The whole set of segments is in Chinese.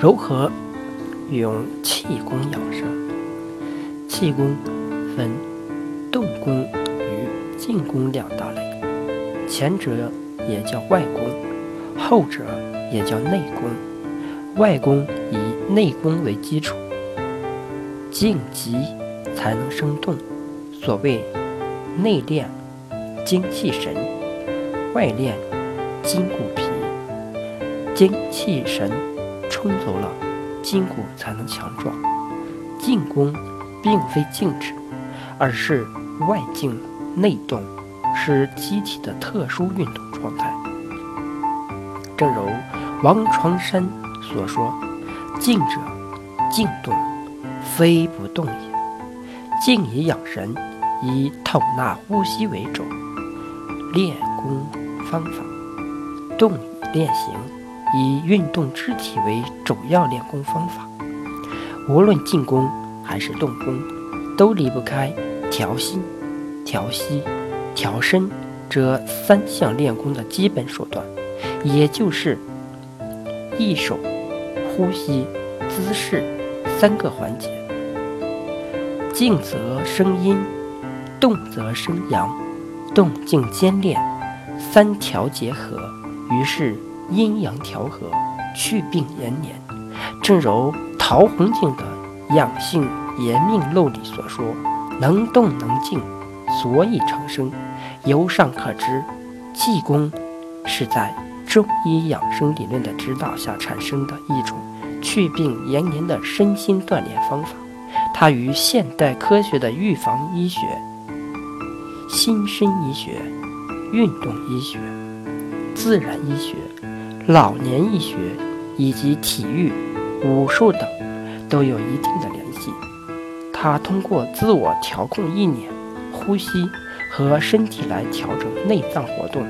柔和用气功养生。气功分动功与静功两大类，前者也叫外功，后者也叫内功。外功以内功为基础，静极才能生动。所谓内练精气神，外练筋骨皮。精气神充足了，筋骨才能强壮。静功并非静止，而是外静内动，是机体的特殊运动状态。正如王传山所说：“静者静动，非不动也。静以养神，以透纳呼吸为主，练功方法；动以练形。”以运动肢体为主要练功方法，无论进攻还是动功，都离不开调心、调息、调身这三项练功的基本手段，也就是意手、呼吸、姿势三个环节。静则生阴，动则生阳，动静兼练，三条结合，于是。阴阳调和，祛病延年。正如陶弘景的《养性延命录》里所说：“能动能静，所以长生。”由上可知，气功是在中医养生理论的指导下产生的一种祛病延年的身心锻炼方法。它与现代科学的预防医学、新生医学、运动医学、自然医学。老年医学以及体育、武术等都有一定的联系。它通过自我调控意念、呼吸和身体来调整内脏活动，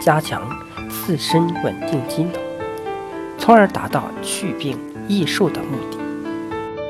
加强自身稳定机能，从而达到祛病益寿的目的。